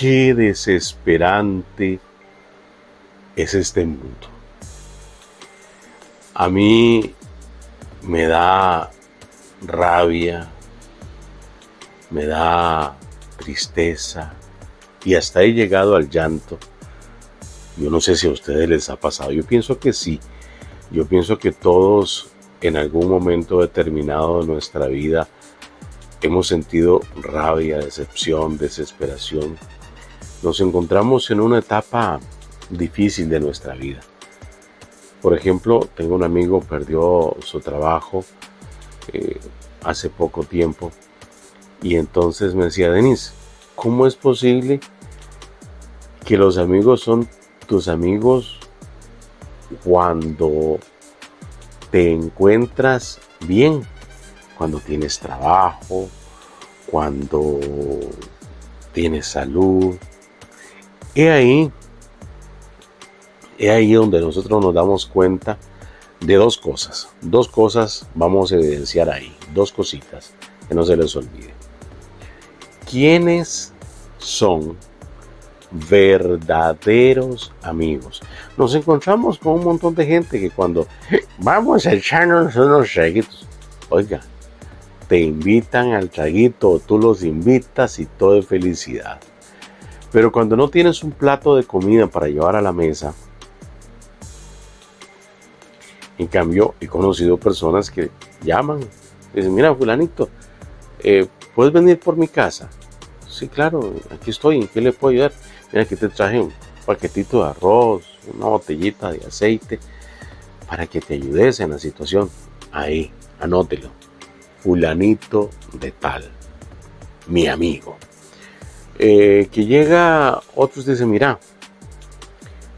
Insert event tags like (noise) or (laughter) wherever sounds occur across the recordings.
qué desesperante es este mundo. A mí me da rabia, me da tristeza y hasta he llegado al llanto. Yo no sé si a ustedes les ha pasado, yo pienso que sí. Yo pienso que todos en algún momento determinado de nuestra vida hemos sentido rabia, decepción, desesperación. Nos encontramos en una etapa difícil de nuestra vida. Por ejemplo, tengo un amigo, perdió su trabajo eh, hace poco tiempo y entonces me decía, Denis, ¿cómo es posible que los amigos son tus amigos cuando te encuentras bien? Cuando tienes trabajo, cuando tienes salud. He ahí He ahí donde nosotros nos damos cuenta de dos cosas. Dos cosas vamos a evidenciar ahí. Dos cositas que no se les olvide. ¿Quiénes son verdaderos amigos? Nos encontramos con un montón de gente que cuando (laughs) vamos a echarnos unos traguitos, oiga, te invitan al traguito, tú los invitas y todo es felicidad. Pero cuando no tienes un plato de comida para llevar a la mesa, en cambio, he conocido personas que llaman, dicen, mira, fulanito, eh, ¿puedes venir por mi casa? Sí, claro, aquí estoy, ¿en qué le puedo ayudar? Mira, aquí te traje un paquetito de arroz, una botellita de aceite, para que te ayudes en la situación. Ahí, anótelo. Fulanito de tal, mi amigo. Eh, que llega, otros dicen, mira,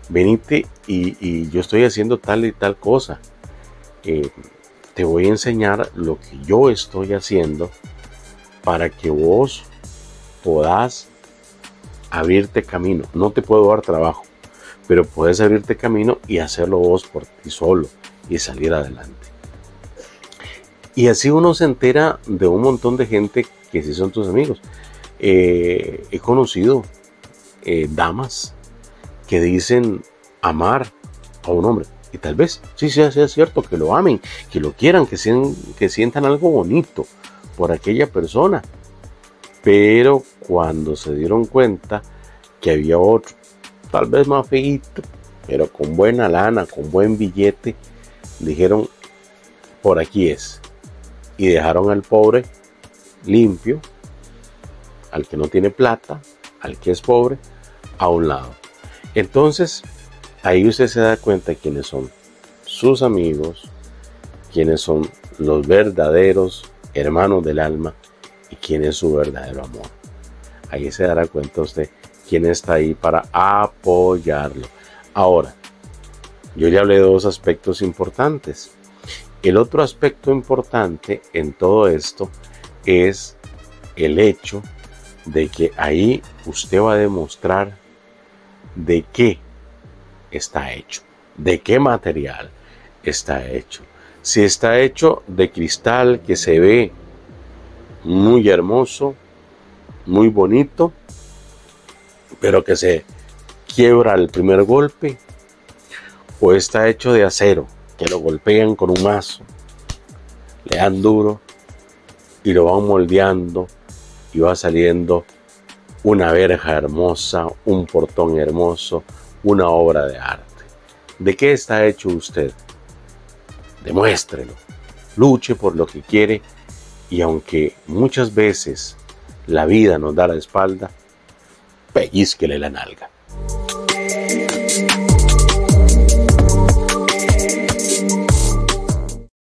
venite y, yo estoy haciendo tal y tal cosa. Eh, te voy a enseñar lo que yo estoy haciendo para que vos podás abrirte camino. No te puedo dar trabajo, pero puedes abrirte camino y hacerlo vos por ti solo y salir adelante. Y así uno se entera de un montón de gente que sí son tus amigos. Eh, he conocido eh, damas que dicen amar a un hombre. Y tal vez sí sea, cierto que lo amen, que lo quieran, que, que sientan algo bonito por aquella persona. Pero cuando se dieron cuenta que había otro, tal vez más feito, pero con buena lana, con buen billete, dijeron, por aquí es. Y dejaron al pobre limpio, al que no tiene plata, al que es pobre, a un lado. Entonces, ahí usted se da cuenta de quiénes son sus amigos, quiénes son los verdaderos hermanos del alma y quién es su verdadero amor. Ahí se dará cuenta usted quién está ahí para apoyarlo. Ahora, yo ya hablé de dos aspectos importantes. El otro aspecto importante en todo esto es el hecho de que ahí usted va a demostrar de qué está hecho, de qué material está hecho. Si está hecho de cristal que se ve muy hermoso, muy bonito, pero que se quiebra el primer golpe, o está hecho de acero, que lo golpean con un mazo, le dan duro y lo van moldeando y va saliendo una verja hermosa, un portón hermoso, una obra de arte. ¿De qué está hecho usted? Demuéstrelo. Luche por lo que quiere y aunque muchas veces la vida nos da la espalda, pellizquele la nalga.